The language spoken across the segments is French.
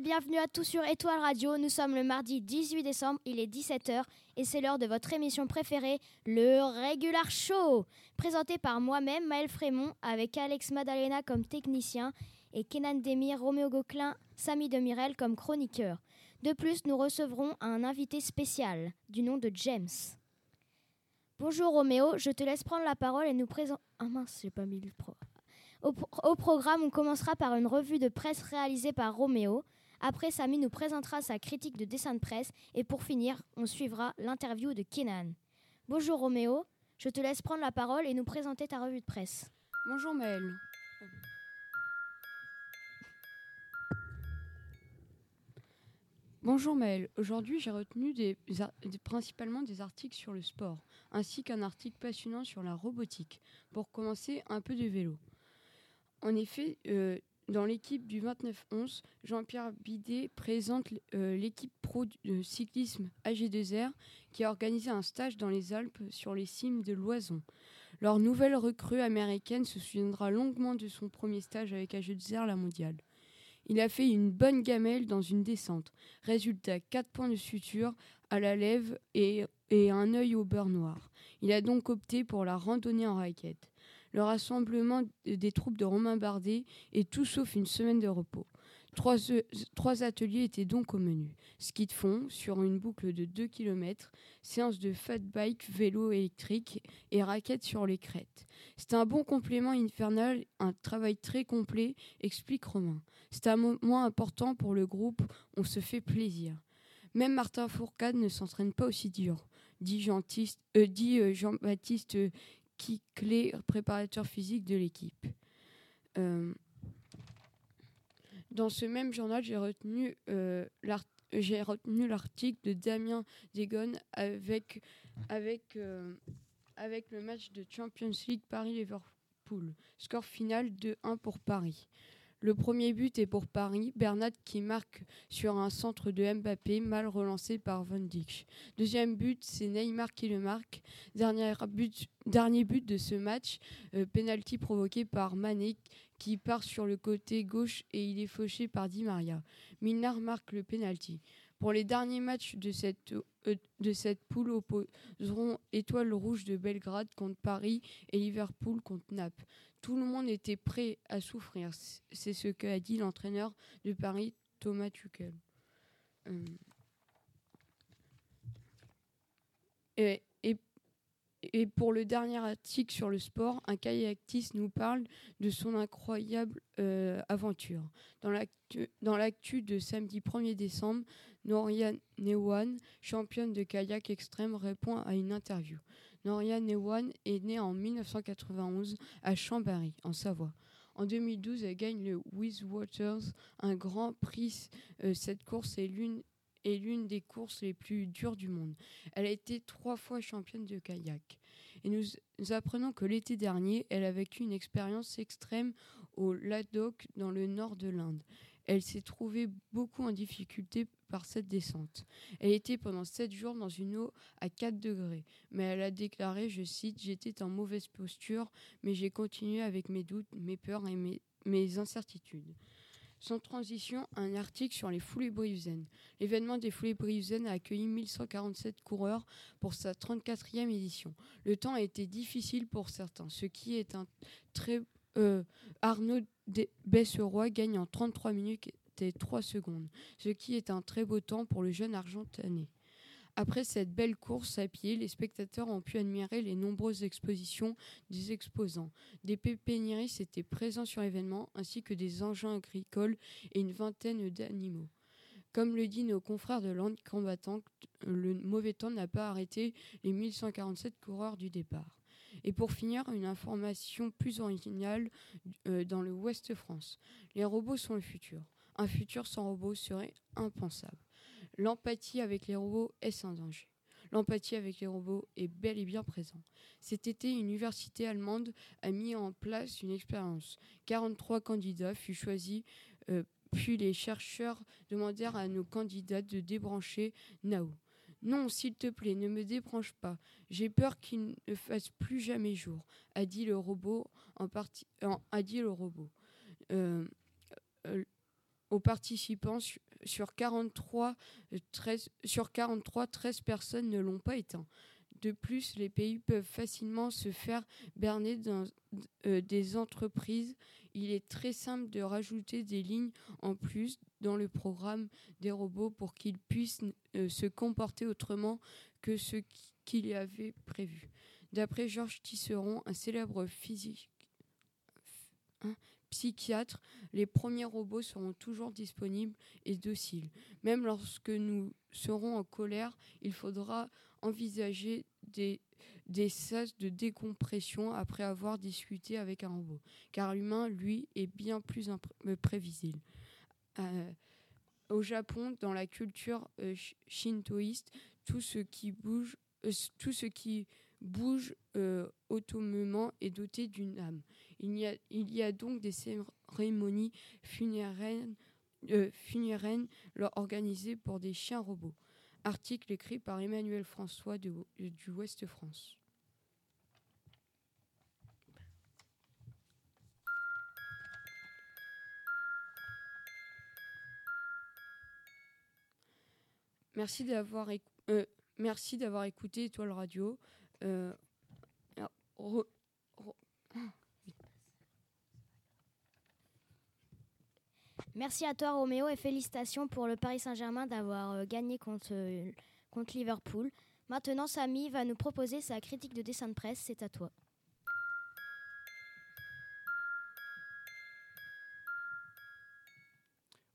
bienvenue à tous sur Étoile Radio. Nous sommes le mardi 18 décembre, il est 17h et c'est l'heure de votre émission préférée, le Regular Show. Présenté par moi-même, Maël Frémont, avec Alex Madalena comme technicien et Kenan Demir, Roméo Gauquelin, Samy Demirel comme chroniqueur. De plus, nous recevrons un invité spécial du nom de James. Bonjour Roméo, je te laisse prendre la parole et nous présenter. Ah mince, j'ai pas mis le pro. Au, au, programme, on commencera par une revue de presse réalisée par Roméo. Après, Samy nous présentera sa critique de dessin de presse. Et pour finir, on suivra l'interview de Kenan. Bonjour Roméo, je te laisse prendre la parole et nous présenter ta revue de presse. Bonjour Maël. Bonjour Maël, aujourd'hui j'ai retenu principalement des articles sur le sport, ainsi qu'un article passionnant sur la robotique. Pour commencer, un peu de vélo. En effet, euh, dans l'équipe du 29-11, Jean-Pierre Bidet présente euh, l'équipe pro de cyclisme AG2R qui a organisé un stage dans les Alpes sur les cimes de l'Oison. Leur nouvelle recrue américaine se souviendra longuement de son premier stage avec AG2R la mondiale. Il a fait une bonne gamelle dans une descente. Résultat, 4 points de suture à la lèvre et, et un œil au beurre noir. Il a donc opté pour la randonnée en raquette. Le rassemblement des troupes de Romain Bardet est tout sauf une semaine de repos. Trois, trois, ateliers étaient donc au menu. Ski de fond sur une boucle de 2 km, séance de fat bike, vélo électrique et raquettes sur les crêtes. C'est un bon complément infernal, un travail très complet, explique Romain. C'est un moment important pour le groupe, on se fait plaisir. Même Martin Fourcade ne s'entraîne pas aussi dur, dit Jean-Baptiste euh, euh, Jean euh, Kiclé, préparateur physique de l'équipe. Euh, dans ce même journal, j'ai retenu euh, j'ai retenu l'article de Damien Degon avec, avec, euh, avec le match de Champions League Paris-Liverpool. Score final de 1 pour Paris. Le premier but est pour Paris, Bernat qui marque sur un centre de Mbappé mal relancé par Van Dijk. Deuxième but, c'est Neymar qui le marque. Dernier but, de ce match, euh, penalty provoqué par Mané qui part sur le côté gauche et il est fauché par Di Maria. Milnar marque le penalty. Pour les derniers matchs de cette, euh, de cette poule opposeront Étoile Rouge de Belgrade contre Paris et Liverpool contre Naples. Tout le monde était prêt à souffrir. C'est ce qu'a dit l'entraîneur de Paris, Thomas Tuchel. Euh. Et, pour le dernier article sur le sport, un kayakiste nous parle de son incroyable euh, aventure. Dans l'actu de samedi 1er décembre, Noria Newan, championne de kayak extrême, répond à une interview. Noria Newan est née en 1991 à Chambéry, en Savoie. En 2012, elle gagne le Waters, un grand prix. Euh, cette course est l'une des courses les plus dures du monde. Elle a été trois fois championne de kayak. Et nous, nous apprenons que l'été dernier, elle a vécu une expérience extrême au Ladakh dans le nord de l'Inde. Elle s'est trouvée beaucoup en difficulté par cette descente. Elle était pendant sept jours dans une eau à 4 degrés, mais elle a déclaré, je cite, J'étais en mauvaise posture, mais j'ai continué avec mes doutes, mes peurs et mes, incertitudes. Sans transition, un article sur les foulées briouzennes. L'événement des foulées briouzennes a accueilli 1147 coureurs pour sa 34e édition. Le temps a été difficile pour certains, ce qui est un très... Euh, Arnaud Besseroy gagne en 33 minutes 3 secondes, ce qui est un très beau temps pour le jeune argentanais. Après cette belle course à pied, les spectateurs ont pu admirer les nombreuses expositions des exposants. Des pépiniéristes étaient présents sur l'événement, ainsi que des engins agricoles et une vingtaine d'animaux. Comme le dit nos confrères de l'Ande combattant, le mauvais temps n'a pas arrêté les 1147 coureurs du départ. Et pour finir, une information plus originale euh, dans le Ouest France. Les robots sont le futur. Un futur sans robots serait impensable. L'empathie avec les robots est sans danger. L'empathie avec les robots est bel et bien présente. Cet été, une université allemande a mis en place une expérience. 43 candidats furent choisis, euh, puis les chercheurs demandèrent à nos candidats de débrancher Nao. Non, s'il te plaît, ne me débranche pas. J'ai peur qu'il ne fasse plus jamais jour, a dit le robot. Euh, euh, aux participants sur 43, 13, sur 43, 13 personnes ne l'ont pas éteint. De plus, les pays peuvent facilement se faire berner dans des entreprises. Il est très simple de rajouter des lignes en plus dans le programme des robots pour qu'ils puissent se comporter autrement que ce qu'il y avait prévu. D'après Georges Tisseron, un célèbre physique, psychiatre, les premiers robots seront toujours disponibles et dociles. Même lorsque nous serons en colère, il faudra envisager des, des sas de décompression après avoir discuté avec un robot, car l'humain, lui, est bien plus euh, prévisible. Euh, au Japon, dans la culture euh, shintoïste, tout ce qui bouge, tout ce qui bouge autonomement est doté d'une âme. Il y, a, il y a donc des cérémonies funéraires, euh, funéraires organisées pour des chiens robots. Article écrit par Emmanuel François du Ouest France. Merci d'avoir euh, merci d'avoir écouté Étoile Radio. Euh, Merci à toi Roméo et félicitations pour le Paris Saint-Germain d'avoir euh, gagné contre, euh, contre Liverpool. Maintenant Samy va nous proposer sa critique de dessin de presse, c'est à toi.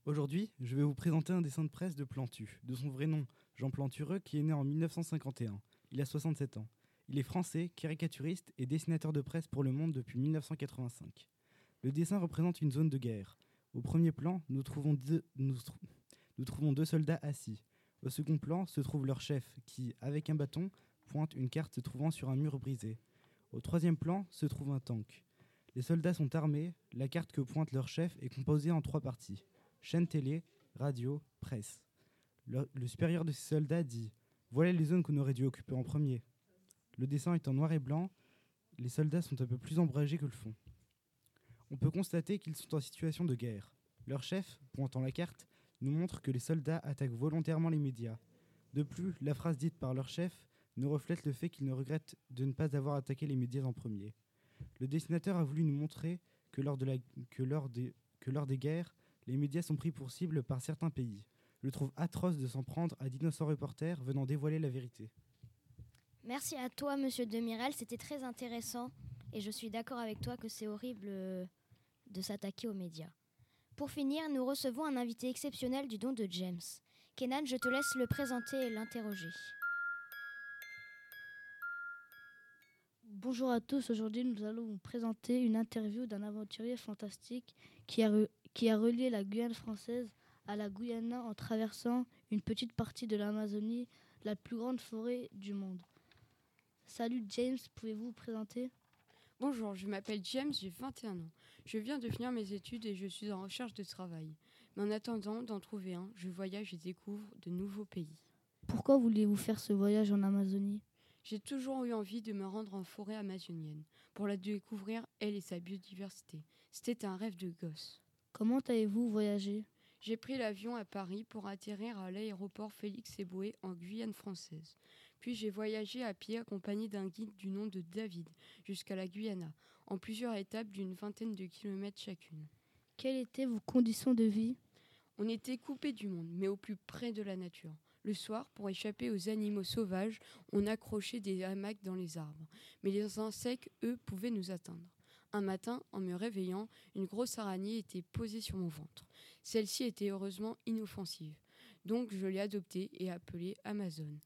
Aujourd'hui, je vais vous présenter un dessin de presse de Plantu, de son vrai nom, Jean Plantureux, qui est né en 1951. Il a 67 ans. Il est français, caricaturiste et dessinateur de presse pour Le Monde depuis 1985. Le dessin représente une zone de guerre. Au premier plan, nous trouvons, deux, soldats assis. Au second plan se trouve leur chef qui, avec un bâton, pointe une carte se trouvant sur un mur brisé. Au troisième plan se trouve un tank. Les soldats sont armés, la carte que pointe leur chef est composée en trois parties. Chaîne télé, radio, presse. Le supérieur de ces soldats dit Voilà les zones qu'on aurait dû occuper en premier. Le dessin est en noir et blanc, les soldats sont un peu plus ombragés que le fond on peut constater qu'ils sont en situation de guerre. Leur chef, pointant la carte, nous montre que les soldats attaquent volontairement les médias. De plus, la phrase dite par leur chef nous reflète le fait qu'ils ne regrettent de ne pas avoir attaqué les médias en premier. Le dessinateur a voulu nous montrer que lors, des guerres, les médias sont pris pour cible par certains pays. Je trouve atroce de s'en prendre à d'innocents reporters venant dévoiler la vérité. Merci à toi, monsieur Demirel, c'était très intéressant et je suis d'accord avec toi que c'est horrible euh, de s'attaquer aux médias. Pour finir, nous recevons un invité exceptionnel du don de James. Kenan, je te laisse le présenter et l'interroger. Bonjour à tous, aujourd'hui nous allons vous présenter une interview d'un aventurier fantastique qui a, qui a relié la Guyane française à la Guyane en traversant une petite partie de l'Amazonie, la plus grande forêt du monde. Salut James, pouvez-vous vous présenter? Bonjour, je m'appelle James, j'ai 21 ans. Je viens de finir mes études et je suis en recherche de travail. Mais en attendant d'en trouver un, je voyage et découvre de nouveaux pays. Pourquoi voulez-vous faire ce voyage en Amazonie? J'ai toujours eu envie de me rendre en forêt amazonienne pour la découvrir, elle et sa biodiversité. C'était un rêve de gosse. Comment avez-vous voyagé? J'ai pris l'avion à Paris pour atterrir à l'aéroport Félix Éboué en Guyane française. Puis j'ai voyagé à pied accompagné d'un guide du nom de David jusqu'à la Guyana, en plusieurs étapes d'une vingtaine de kilomètres chacune. Quelles étaient vos conditions de vie? On était coupés du monde, mais au plus près de la nature. Le soir, pour échapper aux animaux sauvages, on accrochait des hamacs dans les arbres. Mais les insectes, eux, pouvaient nous atteindre. Un matin, en me réveillant, une grosse araignée était posée sur mon ventre. Celle-ci était heureusement inoffensive. Donc je l'ai adoptée et appelée Amazon.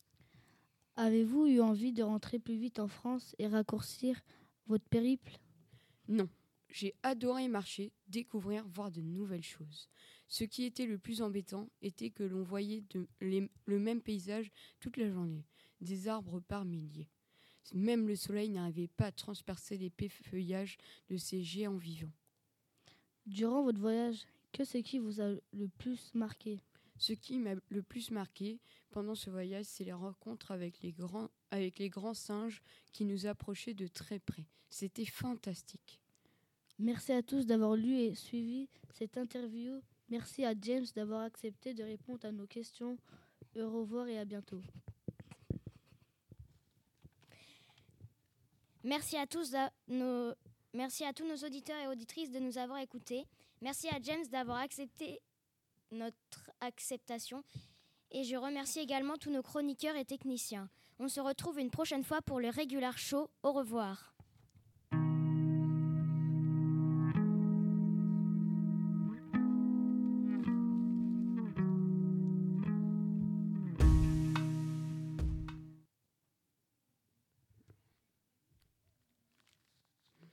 Avez-vous eu envie de rentrer plus vite en France et raccourcir votre périple? Non. J'ai adoré marcher, découvrir, voir de nouvelles choses. Ce qui était le plus embêtant était que l'on voyait le même paysage toute la journée, des arbres par milliers. Même le soleil n'arrivait pas à transpercer l'épais feuillage de ces géants vivants. Durant votre voyage, que ce qui vous a le plus marqué? Ce qui m'a le plus marqué pendant ce voyage, c'est les rencontres avec les grands, avec les grands singes qui nous approchaient de très près. C'était fantastique. Merci à tous d'avoir lu et suivi cette interview Merci à James d'avoir accepté de répondre à nos questions. Au revoir et à bientôt. Merci à tous nos merci à tous nos auditeurs et auditrices de nous avoir écoutés. Merci à James d'avoir accepté notre acceptation et je remercie également tous nos chroniqueurs et techniciens. On se retrouve une prochaine fois pour le Regular Show. Au revoir.